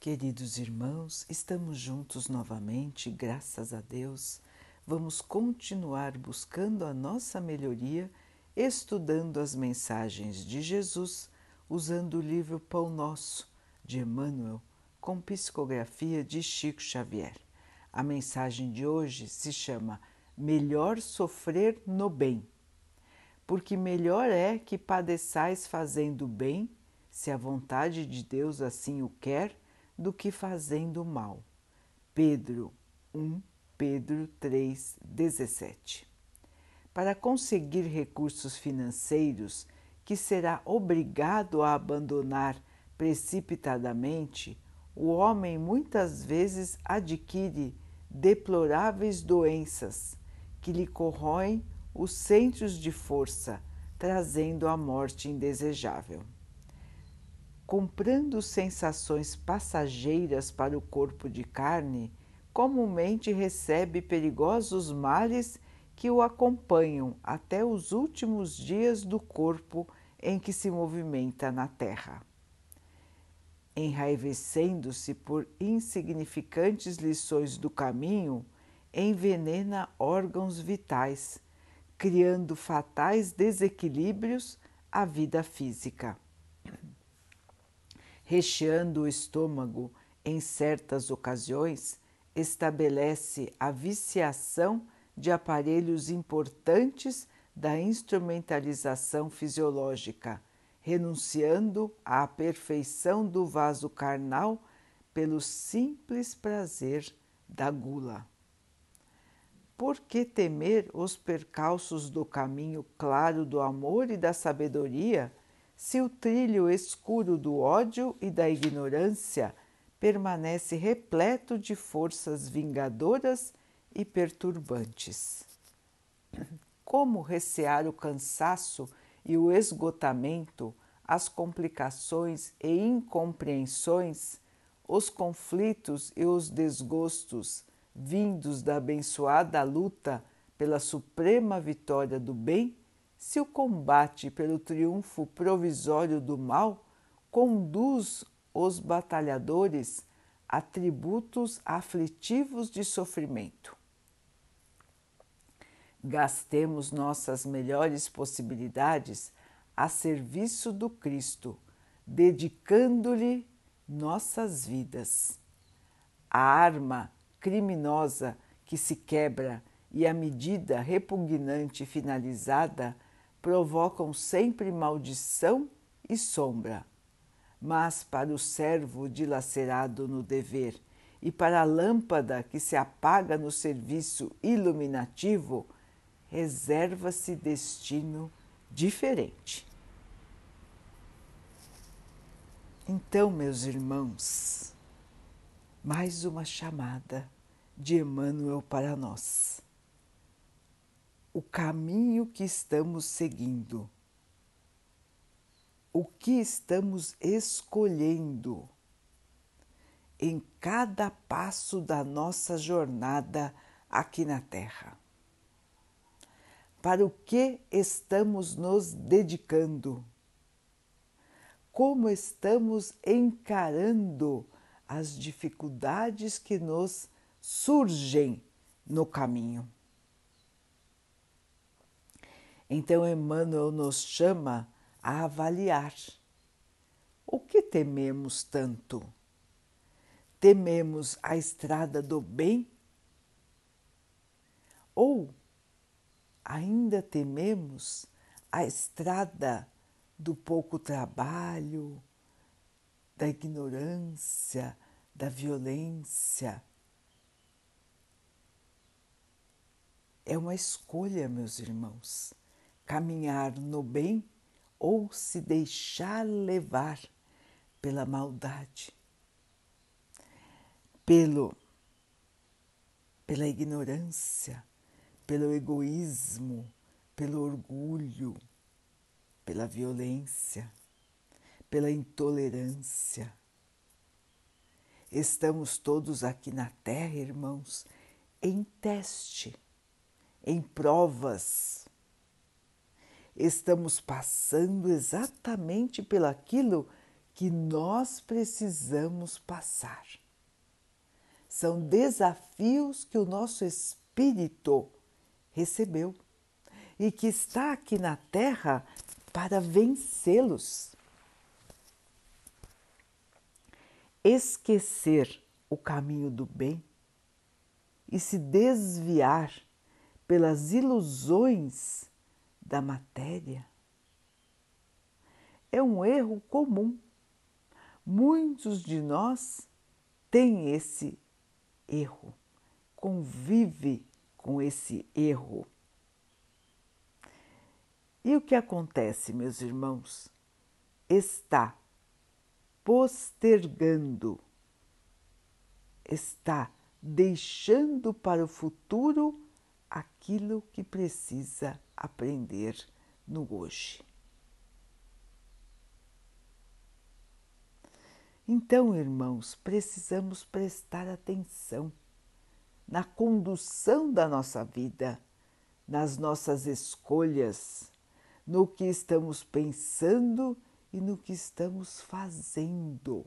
Queridos irmãos, estamos juntos novamente, graças a Deus. Vamos continuar buscando a nossa melhoria, estudando as mensagens de Jesus, usando o livro Pão Nosso, de Emmanuel, com psicografia de Chico Xavier. A mensagem de hoje se chama Melhor sofrer no bem, porque melhor é que padeçais fazendo bem, se a vontade de Deus assim o quer do que fazendo mal. Pedro 1, Pedro 3, 17. Para conseguir recursos financeiros que será obrigado a abandonar precipitadamente, o homem muitas vezes adquire deploráveis doenças que lhe corroem os centros de força, trazendo a morte indesejável comprando sensações passageiras para o corpo de carne, comumente recebe perigosos males que o acompanham até os últimos dias do corpo em que se movimenta na terra. Enraivecendo-se por insignificantes lições do caminho, envenena órgãos vitais, criando fatais desequilíbrios à vida física recheando o estômago em certas ocasiões, estabelece a viciação de aparelhos importantes da instrumentalização fisiológica, renunciando à perfeição do vaso carnal pelo simples prazer da gula. Por que temer os percalços do caminho claro do amor e da sabedoria se o trilho escuro do ódio e da ignorância permanece repleto de forças vingadoras e perturbantes. Como recear o cansaço e o esgotamento, as complicações e incompreensões, os conflitos e os desgostos vindos da abençoada luta pela suprema vitória do bem se o combate pelo triunfo provisório do mal conduz os batalhadores a tributos aflitivos de sofrimento. Gastemos nossas melhores possibilidades a serviço do Cristo, dedicando-lhe nossas vidas. A arma criminosa que se quebra e a medida repugnante finalizada provocam sempre maldição e sombra. Mas para o servo dilacerado no dever e para a lâmpada que se apaga no serviço iluminativo, reserva-se destino diferente. Então, meus irmãos, mais uma chamada de Emmanuel para nós o caminho que estamos seguindo, o que estamos escolhendo em cada passo da nossa jornada aqui na Terra. Para o que estamos nos dedicando? Como estamos encarando as dificuldades que nos surgem no caminho? Então, Emmanuel nos chama a avaliar o que tememos tanto. Tememos a estrada do bem? Ou ainda tememos a estrada do pouco trabalho, da ignorância, da violência? É uma escolha, meus irmãos caminhar no bem ou se deixar levar pela maldade, pelo pela ignorância, pelo egoísmo, pelo orgulho, pela violência, pela intolerância. Estamos todos aqui na Terra, irmãos, em teste, em provas estamos passando exatamente pelaquilo que nós precisamos passar. São desafios que o nosso espírito recebeu e que está aqui na Terra para vencê-los. Esquecer o caminho do bem e se desviar pelas ilusões da matéria é um erro comum. Muitos de nós têm esse erro, convive com esse erro. E o que acontece, meus irmãos? Está postergando, está deixando para o futuro aquilo que precisa aprender no hoje. Então, irmãos, precisamos prestar atenção na condução da nossa vida, nas nossas escolhas, no que estamos pensando e no que estamos fazendo.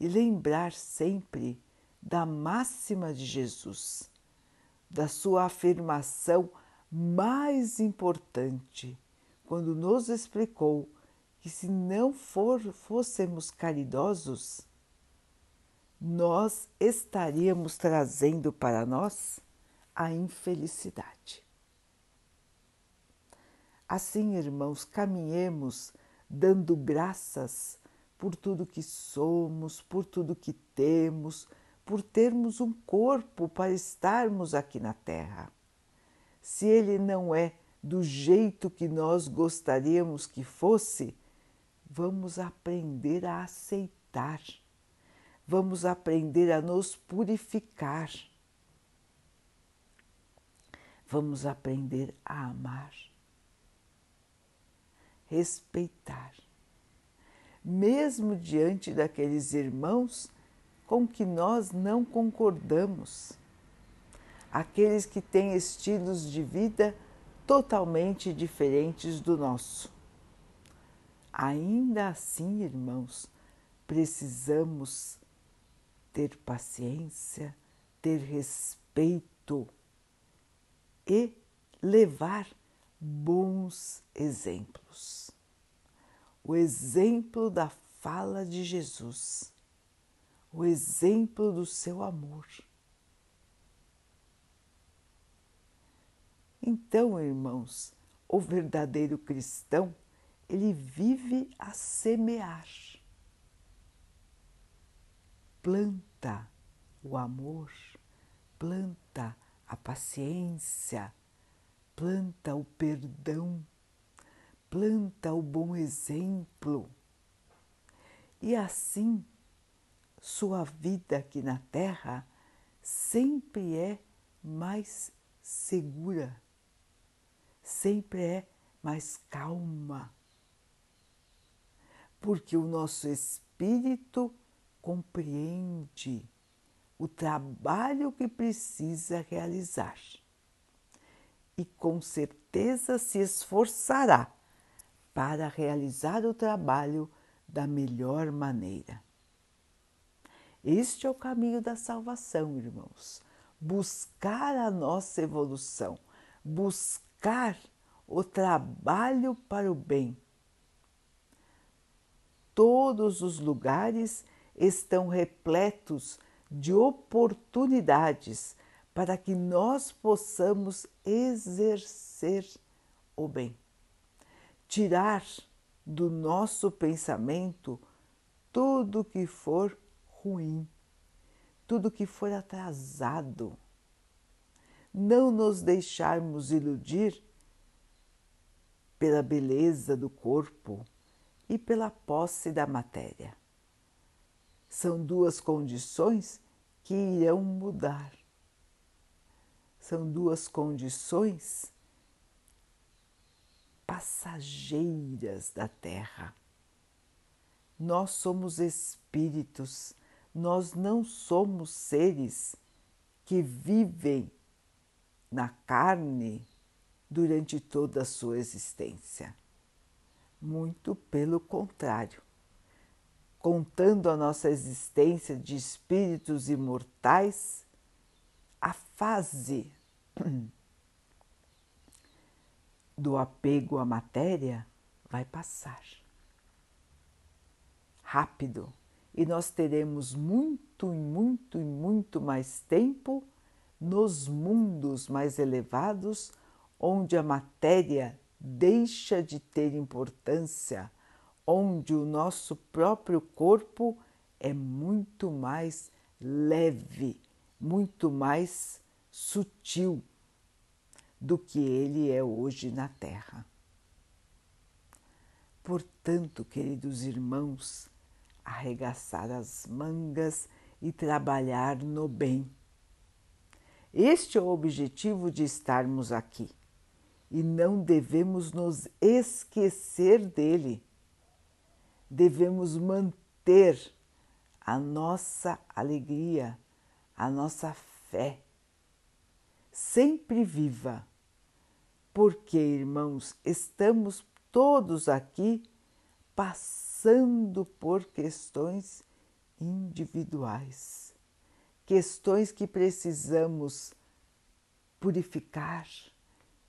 E lembrar sempre da máxima de Jesus, da sua afirmação mais importante, quando nos explicou que se não for, fôssemos caridosos, nós estaríamos trazendo para nós a infelicidade. Assim, irmãos, caminhemos dando graças por tudo que somos, por tudo que temos, por termos um corpo para estarmos aqui na Terra. Se ele não é do jeito que nós gostaríamos que fosse, vamos aprender a aceitar, vamos aprender a nos purificar, vamos aprender a amar, respeitar, mesmo diante daqueles irmãos com que nós não concordamos, aqueles que têm estilos de vida totalmente diferentes do nosso Ainda assim, irmãos, precisamos ter paciência, ter respeito e levar bons exemplos. O exemplo da fala de Jesus, o exemplo do seu amor. Então, irmãos, o verdadeiro cristão ele vive a semear. Planta o amor, planta a paciência, planta o perdão, planta o bom exemplo. E assim, sua vida aqui na Terra sempre é mais segura, sempre é mais calma porque o nosso espírito compreende o trabalho que precisa realizar e com certeza se esforçará para realizar o trabalho da melhor maneira. Este é o caminho da salvação, irmãos. Buscar a nossa evolução, buscar o trabalho para o bem todos os lugares estão repletos de oportunidades para que nós possamos exercer o bem. Tirar do nosso pensamento tudo que for ruim, tudo que for atrasado. Não nos deixarmos iludir pela beleza do corpo, e pela posse da matéria. São duas condições que irão mudar. São duas condições passageiras da Terra. Nós somos espíritos, nós não somos seres que vivem na carne durante toda a sua existência. Muito pelo contrário, contando a nossa existência de espíritos imortais, a fase do apego à matéria vai passar rápido e nós teremos muito, muito e muito mais tempo nos mundos mais elevados, onde a matéria deixa de ter importância, onde o nosso próprio corpo é muito mais leve, muito mais sutil do que ele é hoje na Terra. Portanto, queridos irmãos, arregaçar as mangas e trabalhar no bem. Este é o objetivo de estarmos aqui. E não devemos nos esquecer dele. Devemos manter a nossa alegria, a nossa fé. Sempre viva, porque, irmãos, estamos todos aqui passando por questões individuais, questões que precisamos purificar,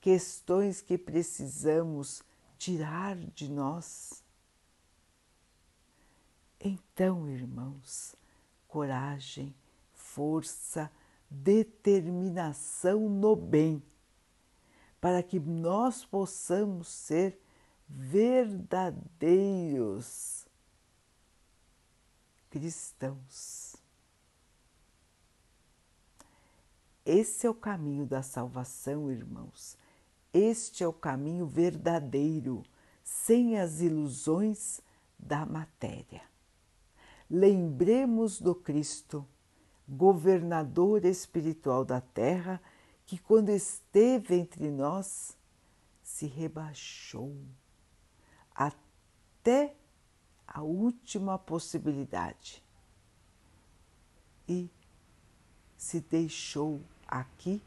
questões que precisamos tirar de nós. Então, irmãos, coragem, força, determinação no bem, para que nós possamos ser verdadeiros cristãos. Esse é o caminho da salvação, irmãos. Este é o caminho verdadeiro, sem as ilusões da matéria. Lembremos do Cristo, governador espiritual da terra, que quando esteve entre nós, se rebaixou até a última possibilidade e se deixou aqui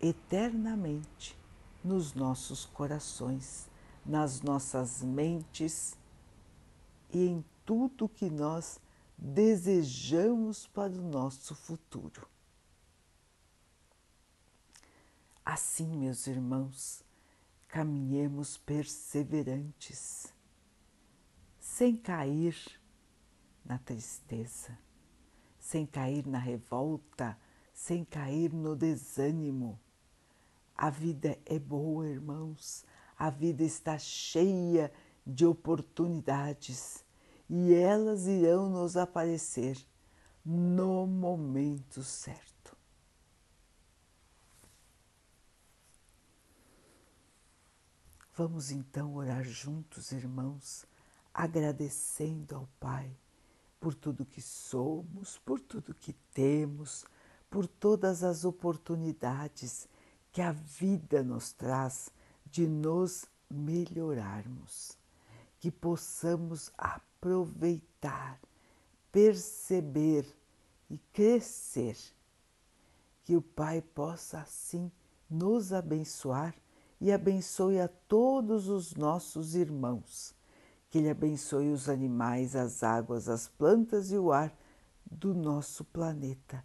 eternamente nos nossos corações, nas nossas mentes e em tudo que nós desejamos para o nosso futuro. Assim, meus irmãos, caminhemos perseverantes, sem cair na tristeza, sem cair na revolta, sem cair no desânimo. A vida é boa, irmãos, a vida está cheia de oportunidades e elas irão nos aparecer no momento certo. Vamos então orar juntos, irmãos, agradecendo ao Pai por tudo que somos, por tudo que temos, por todas as oportunidades que a vida nos traz de nos melhorarmos, que possamos aproveitar, perceber e crescer, que o Pai possa assim nos abençoar e abençoe a todos os nossos irmãos. Que Ele abençoe os animais, as águas, as plantas e o ar do nosso planeta.